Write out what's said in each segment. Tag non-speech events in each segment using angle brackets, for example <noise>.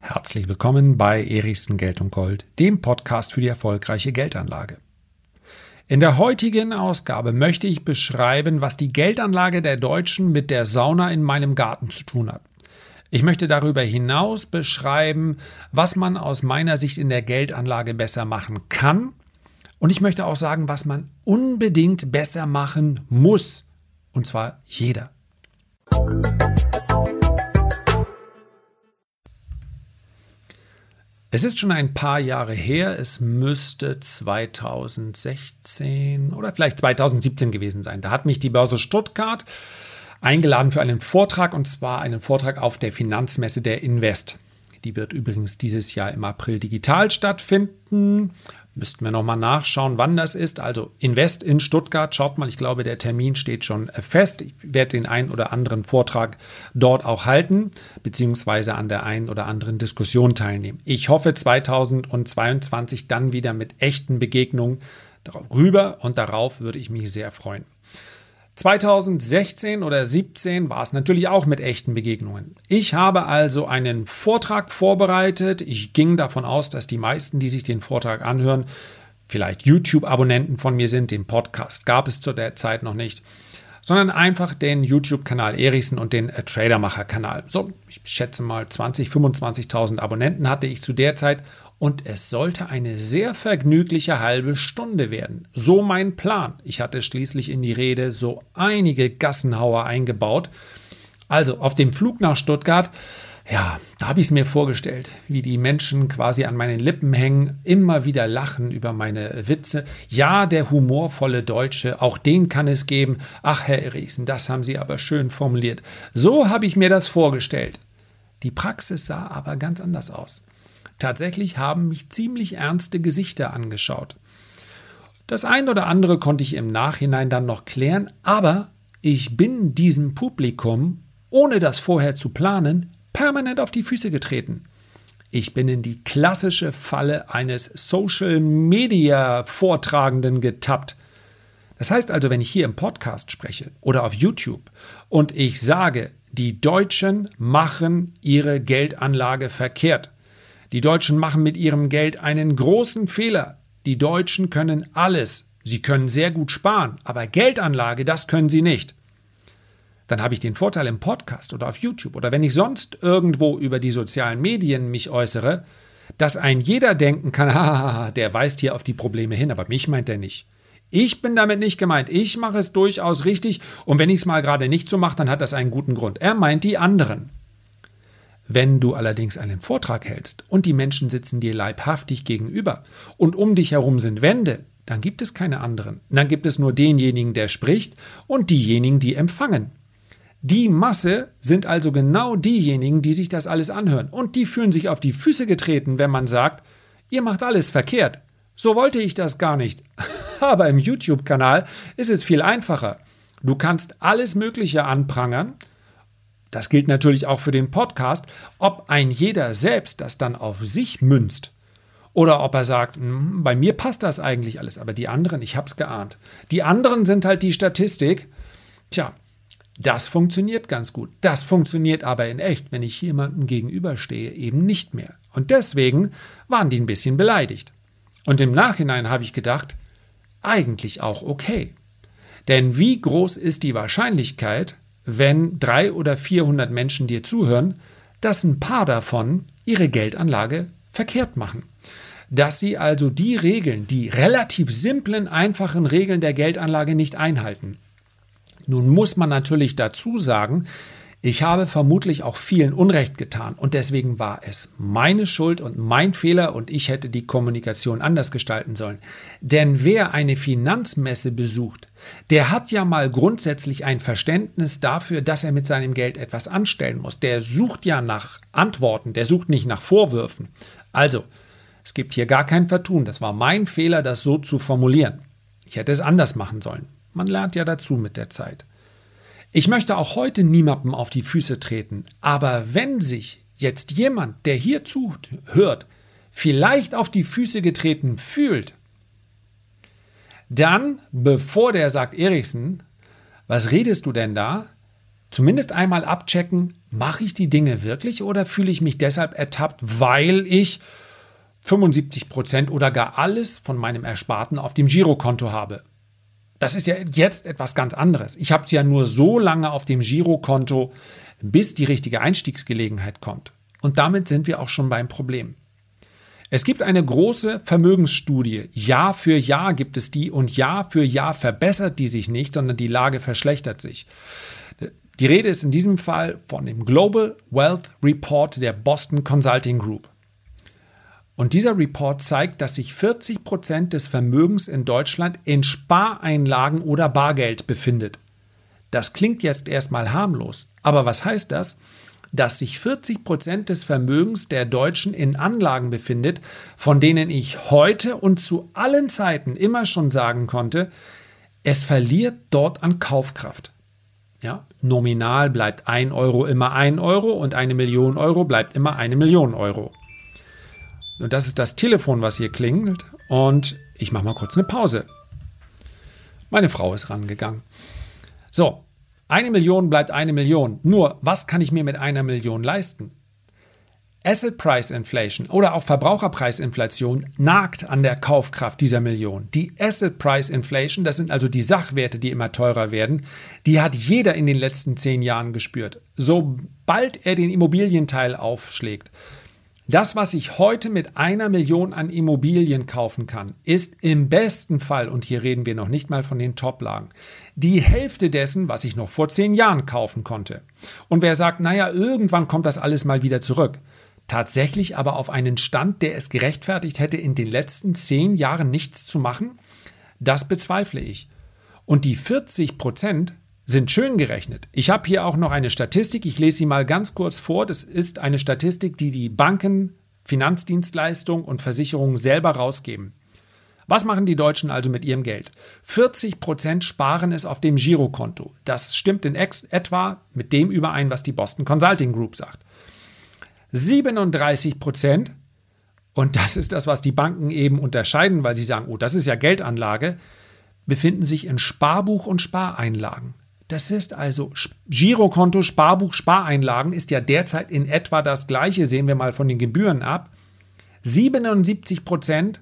Herzlich willkommen bei Erichsen Geld und Gold, dem Podcast für die erfolgreiche Geldanlage. In der heutigen Ausgabe möchte ich beschreiben, was die Geldanlage der Deutschen mit der Sauna in meinem Garten zu tun hat. Ich möchte darüber hinaus beschreiben, was man aus meiner Sicht in der Geldanlage besser machen kann. Und ich möchte auch sagen, was man unbedingt besser machen muss. Und zwar jeder. Es ist schon ein paar Jahre her, es müsste 2016 oder vielleicht 2017 gewesen sein. Da hat mich die Börse Stuttgart eingeladen für einen Vortrag und zwar einen Vortrag auf der Finanzmesse der Invest. Die wird übrigens dieses Jahr im April digital stattfinden. Müssten wir nochmal nachschauen, wann das ist. Also Invest in Stuttgart. Schaut mal, ich glaube, der Termin steht schon fest. Ich werde den einen oder anderen Vortrag dort auch halten, beziehungsweise an der einen oder anderen Diskussion teilnehmen. Ich hoffe 2022 dann wieder mit echten Begegnungen darüber und darauf würde ich mich sehr freuen. 2016 oder 17 war es natürlich auch mit echten Begegnungen. Ich habe also einen Vortrag vorbereitet. Ich ging davon aus, dass die meisten, die sich den Vortrag anhören, vielleicht YouTube-Abonnenten von mir sind. Den Podcast gab es zu der Zeit noch nicht sondern einfach den YouTube-Kanal Erichsen und den Tradermacher-Kanal. So, ich schätze mal 20, 25.000 Abonnenten hatte ich zu der Zeit und es sollte eine sehr vergnügliche halbe Stunde werden. So mein Plan. Ich hatte schließlich in die Rede so einige Gassenhauer eingebaut. Also auf dem Flug nach Stuttgart ja, da habe ich es mir vorgestellt, wie die Menschen quasi an meinen Lippen hängen, immer wieder lachen über meine Witze. Ja, der humorvolle Deutsche, auch den kann es geben. Ach, Herr Erichsen, das haben Sie aber schön formuliert. So habe ich mir das vorgestellt. Die Praxis sah aber ganz anders aus. Tatsächlich haben mich ziemlich ernste Gesichter angeschaut. Das ein oder andere konnte ich im Nachhinein dann noch klären, aber ich bin diesem Publikum, ohne das vorher zu planen, permanent auf die Füße getreten. Ich bin in die klassische Falle eines Social Media Vortragenden getappt. Das heißt also, wenn ich hier im Podcast spreche oder auf YouTube und ich sage, die Deutschen machen ihre Geldanlage verkehrt. Die Deutschen machen mit ihrem Geld einen großen Fehler. Die Deutschen können alles. Sie können sehr gut sparen, aber Geldanlage, das können sie nicht dann habe ich den Vorteil im Podcast oder auf YouTube oder wenn ich sonst irgendwo über die sozialen Medien mich äußere, dass ein jeder denken kann, <laughs> der weist hier auf die Probleme hin, aber mich meint er nicht. Ich bin damit nicht gemeint. Ich mache es durchaus richtig und wenn ich es mal gerade nicht so mache, dann hat das einen guten Grund. Er meint die anderen. Wenn du allerdings einen Vortrag hältst und die Menschen sitzen dir leibhaftig gegenüber und um dich herum sind Wände, dann gibt es keine anderen. Dann gibt es nur denjenigen, der spricht und diejenigen, die empfangen. Die Masse sind also genau diejenigen, die sich das alles anhören. Und die fühlen sich auf die Füße getreten, wenn man sagt, ihr macht alles verkehrt. So wollte ich das gar nicht. <laughs> Aber im YouTube-Kanal ist es viel einfacher. Du kannst alles Mögliche anprangern. Das gilt natürlich auch für den Podcast, ob ein jeder selbst das dann auf sich münzt. Oder ob er sagt, hm, bei mir passt das eigentlich alles, aber die anderen, ich hab's geahnt. Die anderen sind halt die Statistik. Tja, das funktioniert ganz gut. Das funktioniert aber in echt, wenn ich jemandem gegenüberstehe, eben nicht mehr. Und deswegen waren die ein bisschen beleidigt. Und im Nachhinein habe ich gedacht, eigentlich auch okay. Denn wie groß ist die Wahrscheinlichkeit, wenn drei oder vierhundert Menschen dir zuhören, dass ein paar davon ihre Geldanlage verkehrt machen? Dass sie also die Regeln, die relativ simplen, einfachen Regeln der Geldanlage nicht einhalten. Nun muss man natürlich dazu sagen, ich habe vermutlich auch vielen Unrecht getan und deswegen war es meine Schuld und mein Fehler und ich hätte die Kommunikation anders gestalten sollen. Denn wer eine Finanzmesse besucht, der hat ja mal grundsätzlich ein Verständnis dafür, dass er mit seinem Geld etwas anstellen muss. Der sucht ja nach Antworten, der sucht nicht nach Vorwürfen. Also, es gibt hier gar kein Vertun. Das war mein Fehler, das so zu formulieren. Ich hätte es anders machen sollen. Man lernt ja dazu mit der Zeit. Ich möchte auch heute niemandem auf die Füße treten, aber wenn sich jetzt jemand, der hier zuhört, vielleicht auf die Füße getreten fühlt, dann, bevor der sagt, Erichsen, was redest du denn da? zumindest einmal abchecken, mache ich die Dinge wirklich oder fühle ich mich deshalb ertappt, weil ich 75 Prozent oder gar alles von meinem Ersparten auf dem Girokonto habe. Das ist ja jetzt etwas ganz anderes. Ich habe es ja nur so lange auf dem Girokonto, bis die richtige Einstiegsgelegenheit kommt. Und damit sind wir auch schon beim Problem. Es gibt eine große Vermögensstudie. Jahr für Jahr gibt es die und Jahr für Jahr verbessert die sich nicht, sondern die Lage verschlechtert sich. Die Rede ist in diesem Fall von dem Global Wealth Report der Boston Consulting Group. Und dieser Report zeigt, dass sich 40 Prozent des Vermögens in Deutschland in Spareinlagen oder Bargeld befindet. Das klingt jetzt erstmal harmlos, aber was heißt das? Dass sich 40 Prozent des Vermögens der Deutschen in Anlagen befindet, von denen ich heute und zu allen Zeiten immer schon sagen konnte, es verliert dort an Kaufkraft. Ja, nominal bleibt ein Euro immer ein Euro und eine Million Euro bleibt immer eine Million Euro. Und das ist das Telefon, was hier klingelt. Und ich mache mal kurz eine Pause. Meine Frau ist rangegangen. So, eine Million bleibt eine Million. Nur, was kann ich mir mit einer Million leisten? Asset Price Inflation oder auch Verbraucherpreisinflation nagt an der Kaufkraft dieser Million. Die Asset Price Inflation, das sind also die Sachwerte, die immer teurer werden, die hat jeder in den letzten zehn Jahren gespürt. Sobald er den Immobilienteil aufschlägt, das, was ich heute mit einer Million an Immobilien kaufen kann, ist im besten Fall, und hier reden wir noch nicht mal von den Toplagen, die Hälfte dessen, was ich noch vor zehn Jahren kaufen konnte. Und wer sagt, naja, irgendwann kommt das alles mal wieder zurück. Tatsächlich aber auf einen Stand, der es gerechtfertigt hätte, in den letzten zehn Jahren nichts zu machen, das bezweifle ich. Und die 40 Prozent sind schön gerechnet. Ich habe hier auch noch eine Statistik, ich lese sie mal ganz kurz vor. Das ist eine Statistik, die die Banken, Finanzdienstleistungen und Versicherungen selber rausgeben. Was machen die Deutschen also mit ihrem Geld? 40 Prozent sparen es auf dem Girokonto. Das stimmt in etwa mit dem überein, was die Boston Consulting Group sagt. 37 Prozent, und das ist das, was die Banken eben unterscheiden, weil sie sagen, oh, das ist ja Geldanlage, befinden sich in Sparbuch und Spareinlagen. Das ist also Girokonto, Sparbuch, Spareinlagen ist ja derzeit in etwa das gleiche, sehen wir mal von den Gebühren ab. 77 Prozent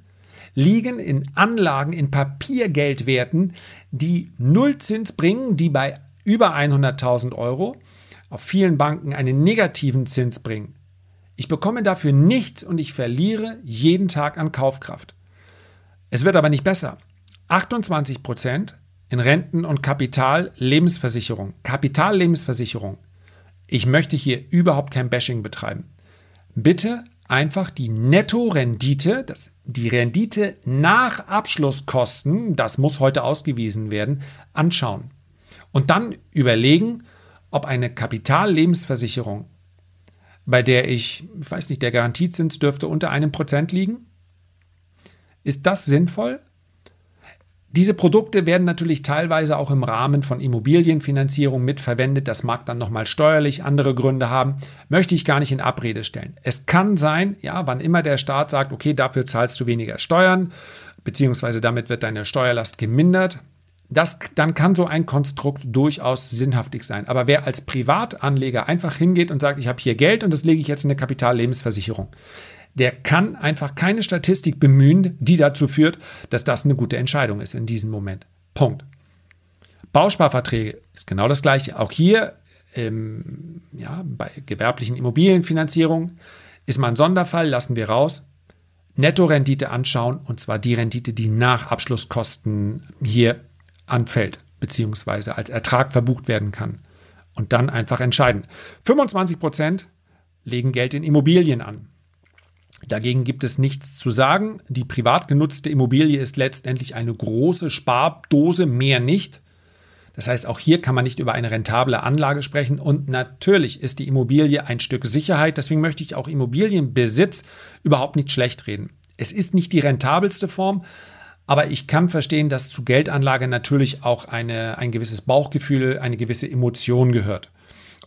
liegen in Anlagen in Papiergeldwerten, die Nullzins bringen, die bei über 100.000 Euro auf vielen Banken einen negativen Zins bringen. Ich bekomme dafür nichts und ich verliere jeden Tag an Kaufkraft. Es wird aber nicht besser. 28 Prozent in Renten- und Kapitallebensversicherung. Kapitallebensversicherung. Ich möchte hier überhaupt kein Bashing betreiben. Bitte einfach die Nettorendite, das, die Rendite nach Abschlusskosten, das muss heute ausgewiesen werden, anschauen. Und dann überlegen, ob eine Kapitallebensversicherung, bei der ich, ich weiß nicht, der Garantiezins dürfte unter einem Prozent liegen, ist das sinnvoll? Diese Produkte werden natürlich teilweise auch im Rahmen von Immobilienfinanzierung mitverwendet. Das mag dann nochmal steuerlich andere Gründe haben. Möchte ich gar nicht in Abrede stellen. Es kann sein, ja, wann immer der Staat sagt, okay, dafür zahlst du weniger Steuern, beziehungsweise damit wird deine Steuerlast gemindert. Das, dann kann so ein Konstrukt durchaus sinnhaftig sein. Aber wer als Privatanleger einfach hingeht und sagt, ich habe hier Geld und das lege ich jetzt in eine Kapitallebensversicherung, der kann einfach keine Statistik bemühen, die dazu führt, dass das eine gute Entscheidung ist in diesem Moment. Punkt. Bausparverträge ist genau das gleiche. Auch hier ähm, ja, bei gewerblichen Immobilienfinanzierungen ist mal ein Sonderfall, lassen wir raus. Nettorendite anschauen und zwar die Rendite, die nach Abschlusskosten hier anfällt, beziehungsweise als Ertrag verbucht werden kann. Und dann einfach entscheiden. 25 Prozent legen Geld in Immobilien an. Dagegen gibt es nichts zu sagen. Die privat genutzte Immobilie ist letztendlich eine große Spardose, mehr nicht. Das heißt, auch hier kann man nicht über eine rentable Anlage sprechen. Und natürlich ist die Immobilie ein Stück Sicherheit. Deswegen möchte ich auch Immobilienbesitz überhaupt nicht schlecht reden. Es ist nicht die rentabelste Form, aber ich kann verstehen, dass zu Geldanlage natürlich auch eine, ein gewisses Bauchgefühl, eine gewisse Emotion gehört.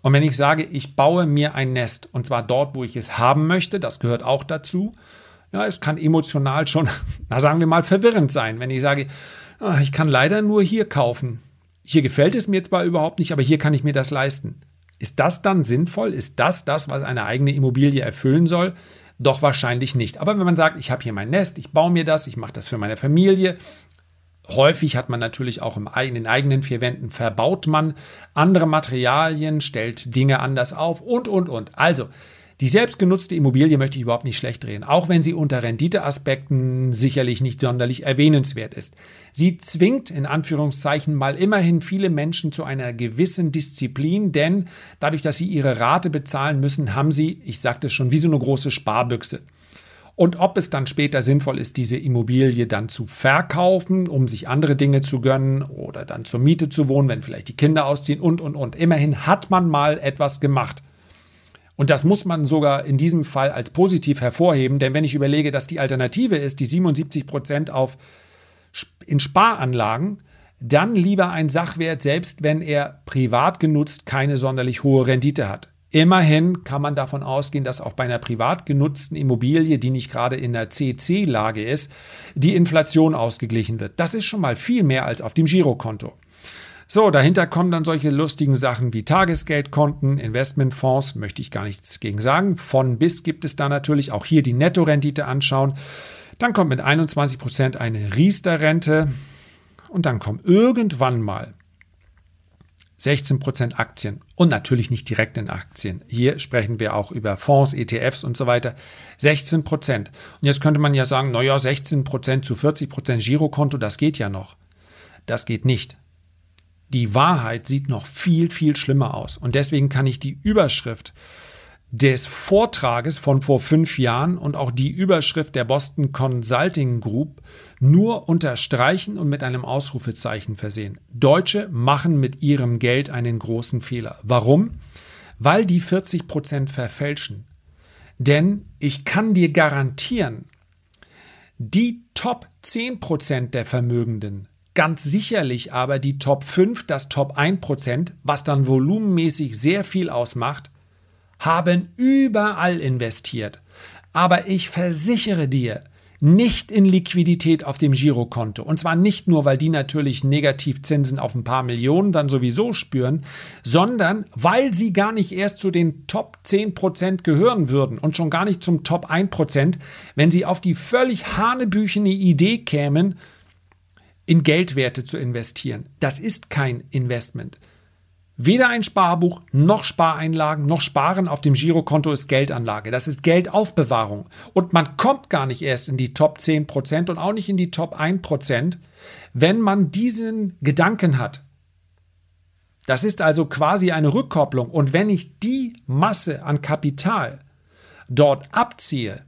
Und wenn ich sage, ich baue mir ein Nest und zwar dort, wo ich es haben möchte, das gehört auch dazu. Ja, es kann emotional schon, <laughs> na sagen wir mal, verwirrend sein, wenn ich sage, ah, ich kann leider nur hier kaufen. hier gefällt es mir zwar überhaupt nicht, aber hier kann ich mir das leisten. Ist das dann sinnvoll? Ist das das, was eine eigene Immobilie erfüllen soll? Doch wahrscheinlich nicht. Aber wenn man sagt, ich habe hier mein Nest, ich baue mir das, ich mache das für meine Familie, Häufig hat man natürlich auch im, in den eigenen vier Wänden verbaut man andere Materialien, stellt Dinge anders auf und, und, und. Also, die selbstgenutzte Immobilie möchte ich überhaupt nicht schlecht drehen, auch wenn sie unter Renditeaspekten sicherlich nicht sonderlich erwähnenswert ist. Sie zwingt in Anführungszeichen mal immerhin viele Menschen zu einer gewissen Disziplin, denn dadurch, dass sie ihre Rate bezahlen müssen, haben sie, ich sagte schon, wie so eine große Sparbüchse. Und ob es dann später sinnvoll ist, diese Immobilie dann zu verkaufen, um sich andere Dinge zu gönnen oder dann zur Miete zu wohnen, wenn vielleicht die Kinder ausziehen und, und, und. Immerhin hat man mal etwas gemacht. Und das muss man sogar in diesem Fall als positiv hervorheben, denn wenn ich überlege, dass die Alternative ist, die 77 Prozent in Sparanlagen, dann lieber ein Sachwert, selbst wenn er privat genutzt keine sonderlich hohe Rendite hat. Immerhin kann man davon ausgehen, dass auch bei einer privat genutzten Immobilie, die nicht gerade in der CC-Lage ist, die Inflation ausgeglichen wird. Das ist schon mal viel mehr als auf dem Girokonto. So, dahinter kommen dann solche lustigen Sachen wie Tagesgeldkonten, Investmentfonds, möchte ich gar nichts gegen sagen. Von bis gibt es da natürlich auch hier die Nettorendite anschauen. Dann kommt mit 21 Prozent eine Riester-Rente und dann kommen irgendwann mal 16 Prozent Aktien und natürlich nicht direkt in Aktien. Hier sprechen wir auch über Fonds, ETFs und so weiter. 16 Prozent. Und jetzt könnte man ja sagen, naja, 16 Prozent zu 40 Prozent Girokonto, das geht ja noch. Das geht nicht. Die Wahrheit sieht noch viel, viel schlimmer aus. Und deswegen kann ich die Überschrift des Vortrages von vor fünf Jahren und auch die Überschrift der Boston Consulting Group nur unterstreichen und mit einem Ausrufezeichen versehen. Deutsche machen mit ihrem Geld einen großen Fehler. Warum? Weil die 40 Prozent verfälschen. Denn ich kann dir garantieren, die Top 10 Prozent der Vermögenden Ganz sicherlich aber die Top 5, das Top 1%, was dann volumenmäßig sehr viel ausmacht, haben überall investiert. Aber ich versichere dir, nicht in Liquidität auf dem Girokonto. Und zwar nicht nur, weil die natürlich Negativzinsen auf ein paar Millionen dann sowieso spüren, sondern weil sie gar nicht erst zu den Top 10% gehören würden und schon gar nicht zum Top 1%, wenn sie auf die völlig hanebüchene Idee kämen, in Geldwerte zu investieren. Das ist kein Investment. Weder ein Sparbuch noch Spareinlagen noch Sparen auf dem Girokonto ist Geldanlage. Das ist Geldaufbewahrung. Und man kommt gar nicht erst in die Top 10% und auch nicht in die Top 1%, wenn man diesen Gedanken hat. Das ist also quasi eine Rückkopplung. Und wenn ich die Masse an Kapital dort abziehe,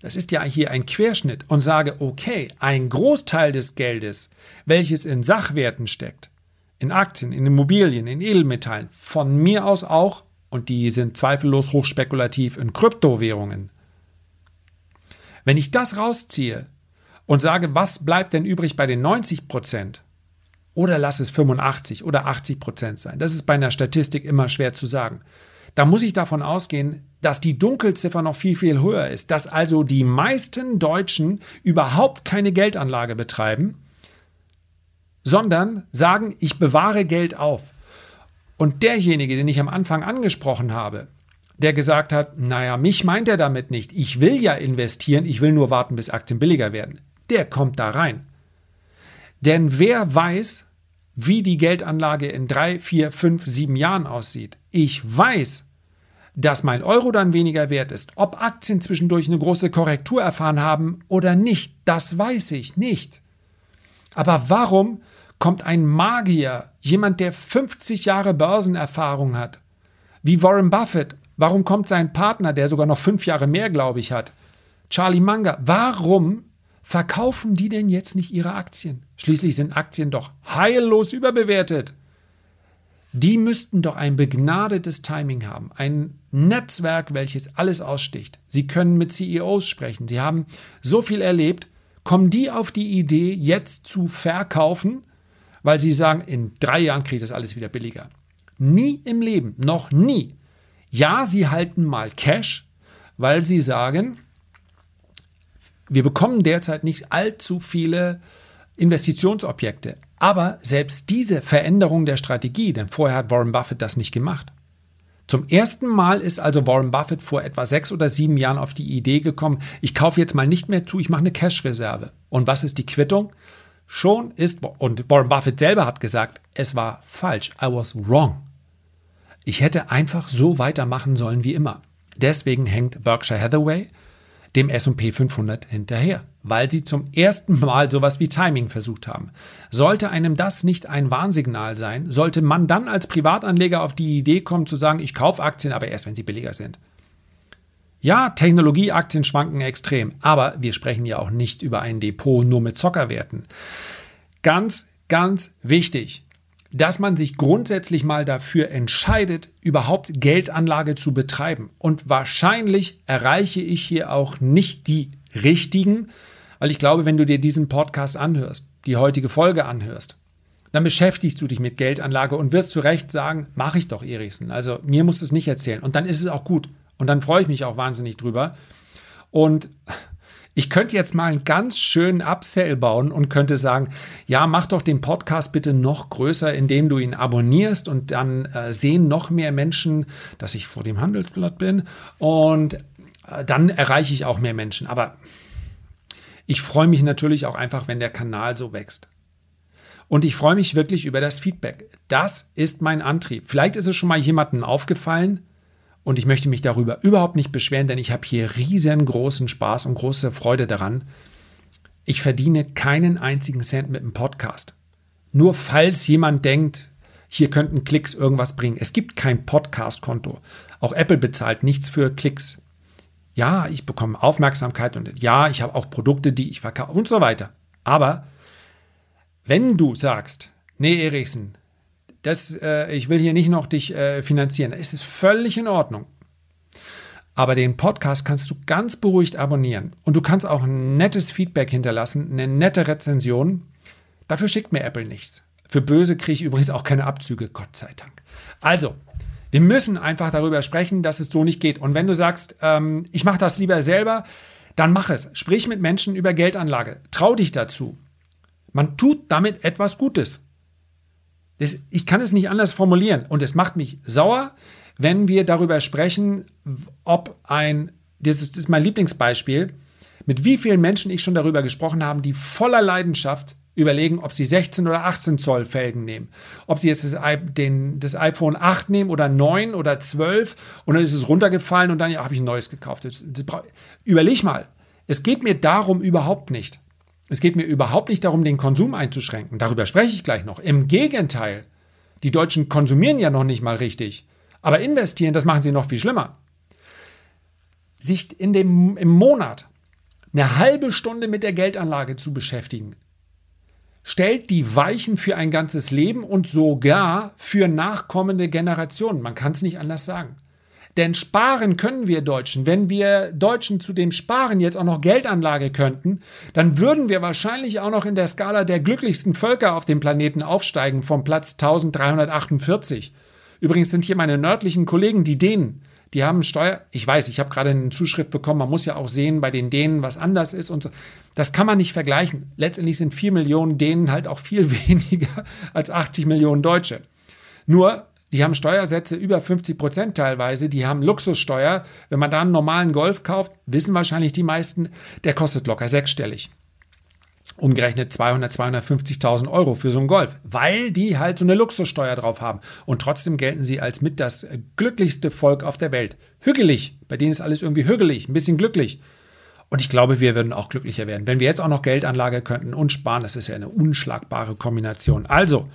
das ist ja hier ein Querschnitt und sage, okay, ein Großteil des Geldes, welches in Sachwerten steckt, in Aktien, in Immobilien, in Edelmetallen, von mir aus auch, und die sind zweifellos hochspekulativ in Kryptowährungen. Wenn ich das rausziehe und sage, was bleibt denn übrig bei den 90 Prozent? Oder lass es 85 oder 80 Prozent sein. Das ist bei einer Statistik immer schwer zu sagen. Da muss ich davon ausgehen, dass die Dunkelziffer noch viel, viel höher ist, dass also die meisten Deutschen überhaupt keine Geldanlage betreiben, sondern sagen, ich bewahre Geld auf. Und derjenige, den ich am Anfang angesprochen habe, der gesagt hat, naja, mich meint er damit nicht, ich will ja investieren, ich will nur warten, bis Aktien billiger werden, der kommt da rein. Denn wer weiß, wie die Geldanlage in drei, vier, fünf, sieben Jahren aussieht. Ich weiß, dass mein Euro dann weniger wert ist. Ob Aktien zwischendurch eine große Korrektur erfahren haben oder nicht, das weiß ich nicht. Aber warum kommt ein Magier, jemand, der 50 Jahre Börsenerfahrung hat, wie Warren Buffett, warum kommt sein Partner, der sogar noch fünf Jahre mehr, glaube ich, hat, Charlie Munger, warum verkaufen die denn jetzt nicht ihre Aktien? Schließlich sind Aktien doch heillos überbewertet. Die müssten doch ein begnadetes Timing haben, ein Netzwerk, welches alles aussticht. Sie können mit CEOs sprechen, sie haben so viel erlebt. Kommen die auf die Idee, jetzt zu verkaufen, weil sie sagen, in drei Jahren kriege ich das alles wieder billiger? Nie im Leben, noch nie. Ja, sie halten mal Cash, weil sie sagen, wir bekommen derzeit nicht allzu viele Investitionsobjekte. Aber selbst diese Veränderung der Strategie, denn vorher hat Warren Buffett das nicht gemacht. Zum ersten Mal ist also Warren Buffett vor etwa sechs oder sieben Jahren auf die Idee gekommen, ich kaufe jetzt mal nicht mehr zu, ich mache eine Cash-Reserve. Und was ist die Quittung? Schon ist, und Warren Buffett selber hat gesagt, es war falsch, I was wrong. Ich hätte einfach so weitermachen sollen wie immer. Deswegen hängt Berkshire Hathaway dem SP 500 hinterher, weil sie zum ersten Mal sowas wie Timing versucht haben. Sollte einem das nicht ein Warnsignal sein, sollte man dann als Privatanleger auf die Idee kommen zu sagen, ich kaufe Aktien, aber erst wenn sie billiger sind. Ja, Technologieaktien schwanken extrem, aber wir sprechen ja auch nicht über ein Depot nur mit Zockerwerten. Ganz, ganz wichtig dass man sich grundsätzlich mal dafür entscheidet, überhaupt Geldanlage zu betreiben. Und wahrscheinlich erreiche ich hier auch nicht die richtigen, weil ich glaube, wenn du dir diesen Podcast anhörst, die heutige Folge anhörst, dann beschäftigst du dich mit Geldanlage und wirst zu Recht sagen, mache ich doch, Erichsen. Also mir musst du es nicht erzählen. Und dann ist es auch gut. Und dann freue ich mich auch wahnsinnig drüber. Und ich könnte jetzt mal einen ganz schönen Upsell bauen und könnte sagen, ja, mach doch den Podcast bitte noch größer, indem du ihn abonnierst und dann äh, sehen noch mehr Menschen, dass ich vor dem Handelsblatt bin und dann erreiche ich auch mehr Menschen. Aber ich freue mich natürlich auch einfach, wenn der Kanal so wächst. Und ich freue mich wirklich über das Feedback. Das ist mein Antrieb. Vielleicht ist es schon mal jemandem aufgefallen, und ich möchte mich darüber überhaupt nicht beschweren, denn ich habe hier riesengroßen Spaß und große Freude daran. Ich verdiene keinen einzigen Cent mit dem Podcast. Nur falls jemand denkt, hier könnten Klicks irgendwas bringen. Es gibt kein Podcast-Konto. Auch Apple bezahlt nichts für Klicks. Ja, ich bekomme Aufmerksamkeit und ja, ich habe auch Produkte, die ich verkaufe und so weiter. Aber wenn du sagst, nee, Erichsen, das, äh, ich will hier nicht noch dich äh, finanzieren. Ist völlig in Ordnung. Aber den Podcast kannst du ganz beruhigt abonnieren. Und du kannst auch ein nettes Feedback hinterlassen, eine nette Rezension. Dafür schickt mir Apple nichts. Für Böse kriege ich übrigens auch keine Abzüge, Gott sei Dank. Also, wir müssen einfach darüber sprechen, dass es so nicht geht. Und wenn du sagst, ähm, ich mache das lieber selber, dann mach es. Sprich mit Menschen über Geldanlage. Trau dich dazu. Man tut damit etwas Gutes. Das, ich kann es nicht anders formulieren. Und es macht mich sauer, wenn wir darüber sprechen, ob ein, das ist mein Lieblingsbeispiel, mit wie vielen Menschen ich schon darüber gesprochen habe, die voller Leidenschaft überlegen, ob sie 16 oder 18 Zoll Felgen nehmen. Ob sie jetzt das, den, das iPhone 8 nehmen oder 9 oder 12 und dann ist es runtergefallen und dann ja, habe ich ein neues gekauft. Das, das, überleg mal, es geht mir darum überhaupt nicht. Es geht mir überhaupt nicht darum, den Konsum einzuschränken. Darüber spreche ich gleich noch. Im Gegenteil. Die Deutschen konsumieren ja noch nicht mal richtig. Aber investieren, das machen sie noch viel schlimmer. Sich in dem, im Monat eine halbe Stunde mit der Geldanlage zu beschäftigen, stellt die Weichen für ein ganzes Leben und sogar für nachkommende Generationen. Man kann es nicht anders sagen. Denn sparen können wir Deutschen. Wenn wir Deutschen zu dem Sparen jetzt auch noch Geldanlage könnten, dann würden wir wahrscheinlich auch noch in der Skala der glücklichsten Völker auf dem Planeten aufsteigen vom Platz 1348. Übrigens sind hier meine nördlichen Kollegen, die Dänen. Die haben Steuer. Ich weiß, ich habe gerade eine Zuschrift bekommen. Man muss ja auch sehen bei den Dänen, was anders ist und so. Das kann man nicht vergleichen. Letztendlich sind 4 Millionen Dänen halt auch viel <laughs> weniger als 80 Millionen Deutsche. Nur die haben Steuersätze über 50 Prozent teilweise. Die haben Luxussteuer. Wenn man da einen normalen Golf kauft, wissen wahrscheinlich die meisten, der kostet locker sechsstellig. Umgerechnet 200, 250.000 Euro für so einen Golf, weil die halt so eine Luxussteuer drauf haben. Und trotzdem gelten sie als mit das glücklichste Volk auf der Welt. Hügelig. Bei denen ist alles irgendwie hügelig, ein bisschen glücklich. Und ich glaube, wir würden auch glücklicher werden. Wenn wir jetzt auch noch Geldanlage könnten und sparen, das ist ja eine unschlagbare Kombination. Also,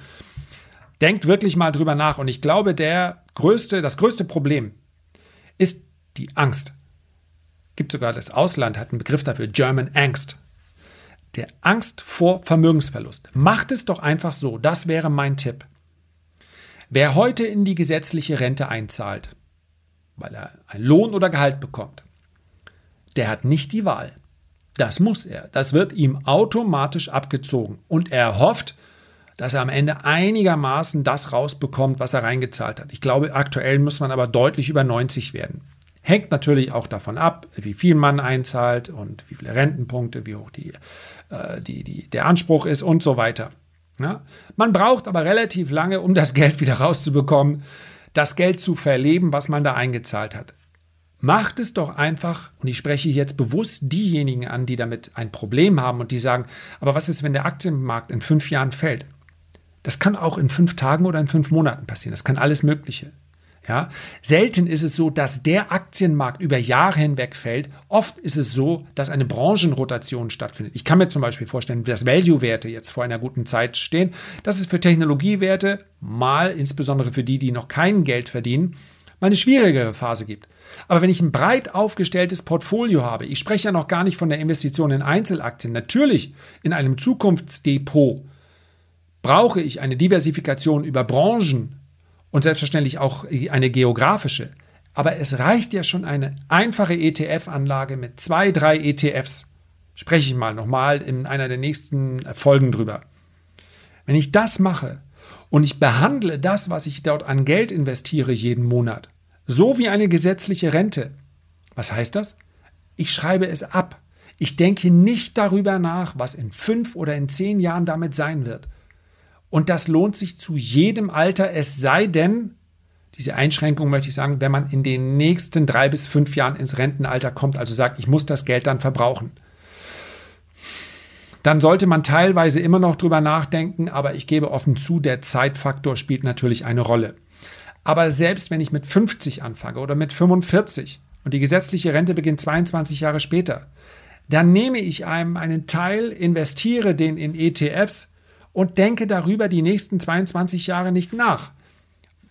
Denkt wirklich mal drüber nach. Und ich glaube, der größte, das größte Problem ist die Angst. Gibt sogar das Ausland, hat einen Begriff dafür, German Angst. Der Angst vor Vermögensverlust. Macht es doch einfach so. Das wäre mein Tipp. Wer heute in die gesetzliche Rente einzahlt, weil er ein Lohn oder Gehalt bekommt, der hat nicht die Wahl. Das muss er. Das wird ihm automatisch abgezogen. Und er hofft, dass er am Ende einigermaßen das rausbekommt, was er reingezahlt hat. Ich glaube, aktuell muss man aber deutlich über 90 werden. Hängt natürlich auch davon ab, wie viel man einzahlt und wie viele Rentenpunkte, wie hoch die, äh, die, die, der Anspruch ist und so weiter. Ja? Man braucht aber relativ lange, um das <laughs> Geld wieder rauszubekommen, das Geld zu verleben, was man da eingezahlt hat. Macht es doch einfach, und ich spreche jetzt bewusst diejenigen an, die damit ein Problem haben und die sagen, aber was ist, wenn der Aktienmarkt in fünf Jahren fällt? Das kann auch in fünf Tagen oder in fünf Monaten passieren. Das kann alles Mögliche. Ja? Selten ist es so, dass der Aktienmarkt über Jahre hinweg fällt. Oft ist es so, dass eine Branchenrotation stattfindet. Ich kann mir zum Beispiel vorstellen, dass Value-Werte jetzt vor einer guten Zeit stehen, dass es für Technologiewerte mal, insbesondere für die, die noch kein Geld verdienen, mal eine schwierigere Phase gibt. Aber wenn ich ein breit aufgestelltes Portfolio habe, ich spreche ja noch gar nicht von der Investition in Einzelaktien, natürlich in einem Zukunftsdepot brauche ich eine Diversifikation über Branchen und selbstverständlich auch eine geografische. Aber es reicht ja schon eine einfache ETF-Anlage mit zwei, drei ETFs. Spreche ich mal nochmal in einer der nächsten Folgen drüber. Wenn ich das mache und ich behandle das, was ich dort an Geld investiere jeden Monat, so wie eine gesetzliche Rente, was heißt das? Ich schreibe es ab. Ich denke nicht darüber nach, was in fünf oder in zehn Jahren damit sein wird. Und das lohnt sich zu jedem Alter, es sei denn, diese Einschränkung möchte ich sagen, wenn man in den nächsten drei bis fünf Jahren ins Rentenalter kommt, also sagt, ich muss das Geld dann verbrauchen. Dann sollte man teilweise immer noch drüber nachdenken, aber ich gebe offen zu, der Zeitfaktor spielt natürlich eine Rolle. Aber selbst wenn ich mit 50 anfange oder mit 45 und die gesetzliche Rente beginnt 22 Jahre später, dann nehme ich einem einen Teil, investiere den in ETFs und denke darüber die nächsten 22 Jahre nicht nach.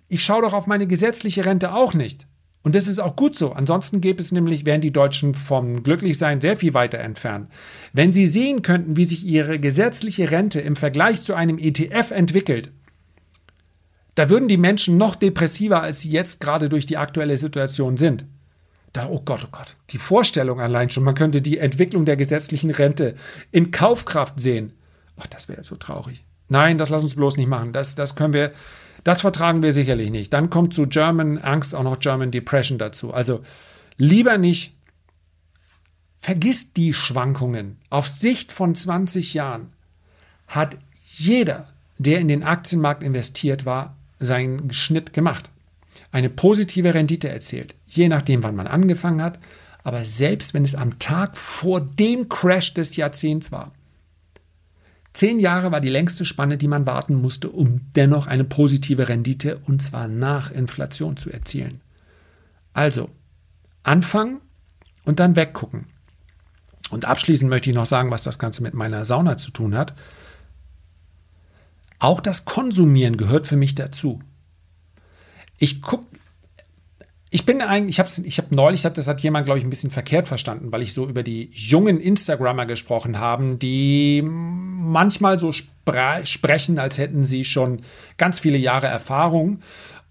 Ich schaue doch auf meine gesetzliche Rente auch nicht. Und das ist auch gut so. Ansonsten gäbe es nämlich, wären die Deutschen vom Glücklichsein sehr viel weiter entfernt. Wenn sie sehen könnten, wie sich ihre gesetzliche Rente im Vergleich zu einem ETF entwickelt, da würden die Menschen noch depressiver, als sie jetzt gerade durch die aktuelle Situation sind. Da, oh Gott, oh Gott, die Vorstellung allein schon, man könnte die Entwicklung der gesetzlichen Rente in Kaufkraft sehen. Ach, das wäre so traurig. Nein, das lass uns bloß nicht machen. Das, das können wir, das vertragen wir sicherlich nicht. Dann kommt zu German Angst auch noch German Depression dazu. Also lieber nicht. Vergiss die Schwankungen. Auf Sicht von 20 Jahren hat jeder, der in den Aktienmarkt investiert war, seinen Schnitt gemacht. Eine positive Rendite erzielt, je nachdem, wann man angefangen hat. Aber selbst wenn es am Tag vor dem Crash des Jahrzehnts war, Zehn Jahre war die längste Spanne, die man warten musste, um dennoch eine positive Rendite und zwar nach Inflation zu erzielen. Also, anfangen und dann weggucken. Und abschließend möchte ich noch sagen, was das Ganze mit meiner Sauna zu tun hat. Auch das Konsumieren gehört für mich dazu. Ich gucke ich bin eigentlich, ich habe ich hab neulich, das hat jemand, glaube ich, ein bisschen verkehrt verstanden, weil ich so über die jungen Instagrammer gesprochen habe, die manchmal so spre sprechen, als hätten sie schon ganz viele Jahre Erfahrung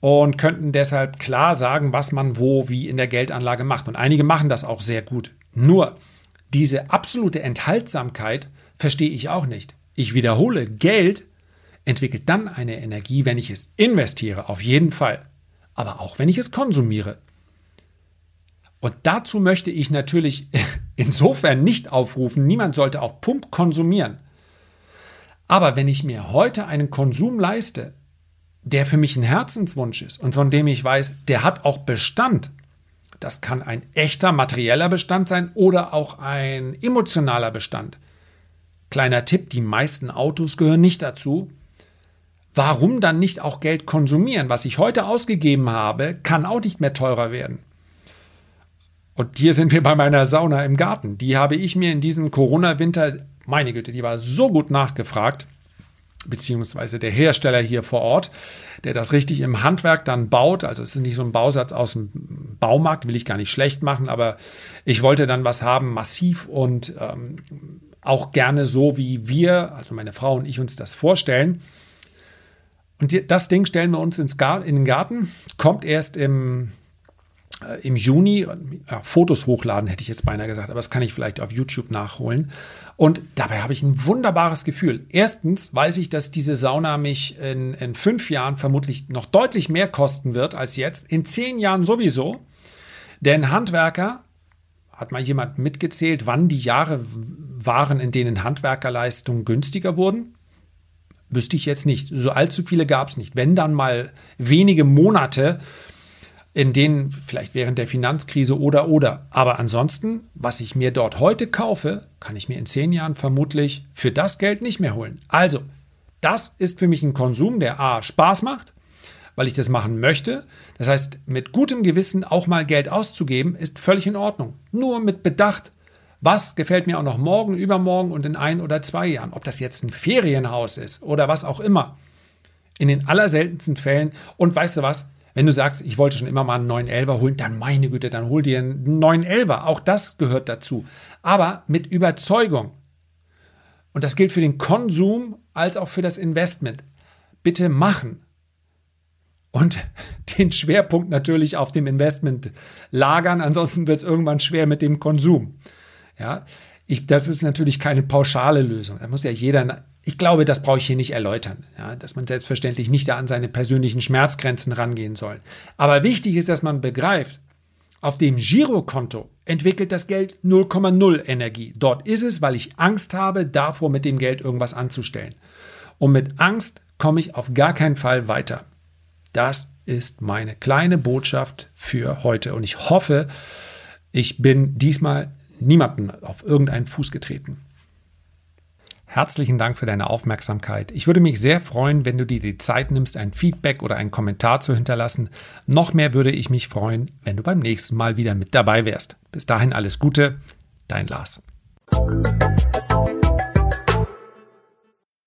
und könnten deshalb klar sagen, was man wo, wie in der Geldanlage macht. Und einige machen das auch sehr gut. Nur diese absolute Enthaltsamkeit verstehe ich auch nicht. Ich wiederhole, Geld entwickelt dann eine Energie, wenn ich es investiere, auf jeden Fall aber auch wenn ich es konsumiere. Und dazu möchte ich natürlich <laughs> insofern nicht aufrufen, niemand sollte auf Pump konsumieren. Aber wenn ich mir heute einen Konsum leiste, der für mich ein Herzenswunsch ist und von dem ich weiß, der hat auch Bestand, das kann ein echter materieller Bestand sein oder auch ein emotionaler Bestand. Kleiner Tipp, die meisten Autos gehören nicht dazu, warum dann nicht auch Geld konsumieren? Was ich heute ausgegeben habe, kann auch nicht mehr teurer werden. Und hier sind wir bei meiner Sauna im Garten. Die habe ich mir in diesem Corona-Winter, meine Güte, die war so gut nachgefragt, beziehungsweise der Hersteller hier vor Ort, der das richtig im Handwerk dann baut. Also es ist nicht so ein Bausatz aus dem Baumarkt, will ich gar nicht schlecht machen, aber ich wollte dann was haben, massiv und ähm, auch gerne so, wie wir, also meine Frau und ich uns das vorstellen. Und das Ding stellen wir uns ins Gar in den Garten, kommt erst im, äh, im Juni. Ja, Fotos hochladen, hätte ich jetzt beinahe gesagt, aber das kann ich vielleicht auf YouTube nachholen. Und dabei habe ich ein wunderbares Gefühl. Erstens weiß ich, dass diese Sauna mich in, in fünf Jahren vermutlich noch deutlich mehr kosten wird als jetzt. In zehn Jahren sowieso. Denn Handwerker, hat mal jemand mitgezählt, wann die Jahre waren, in denen Handwerkerleistungen günstiger wurden? Wüsste ich jetzt nicht. So allzu viele gab es nicht. Wenn dann mal wenige Monate, in denen vielleicht während der Finanzkrise oder oder. Aber ansonsten, was ich mir dort heute kaufe, kann ich mir in zehn Jahren vermutlich für das Geld nicht mehr holen. Also, das ist für mich ein Konsum, der A Spaß macht, weil ich das machen möchte. Das heißt, mit gutem Gewissen auch mal Geld auszugeben, ist völlig in Ordnung. Nur mit Bedacht, was gefällt mir auch noch morgen, übermorgen und in ein oder zwei Jahren? Ob das jetzt ein Ferienhaus ist oder was auch immer. In den allerseltensten Fällen. Und weißt du was? Wenn du sagst, ich wollte schon immer mal einen 911er holen, dann meine Güte, dann hol dir einen 911er. Auch das gehört dazu. Aber mit Überzeugung. Und das gilt für den Konsum als auch für das Investment. Bitte machen. Und <laughs> den Schwerpunkt natürlich auf dem Investment lagern. Ansonsten wird es irgendwann schwer mit dem Konsum. Ja, ich, das ist natürlich keine pauschale Lösung. Da muss ja jeder, ich glaube, das brauche ich hier nicht erläutern, ja, dass man selbstverständlich nicht da an seine persönlichen Schmerzgrenzen rangehen soll. Aber wichtig ist, dass man begreift, auf dem Girokonto entwickelt das Geld 0,0 Energie. Dort ist es, weil ich Angst habe, davor mit dem Geld irgendwas anzustellen. Und mit Angst komme ich auf gar keinen Fall weiter. Das ist meine kleine Botschaft für heute. Und ich hoffe, ich bin diesmal niemanden auf irgendeinen Fuß getreten. Herzlichen Dank für deine Aufmerksamkeit. Ich würde mich sehr freuen, wenn du dir die Zeit nimmst, ein Feedback oder einen Kommentar zu hinterlassen. Noch mehr würde ich mich freuen, wenn du beim nächsten Mal wieder mit dabei wärst. Bis dahin alles Gute, dein Lars.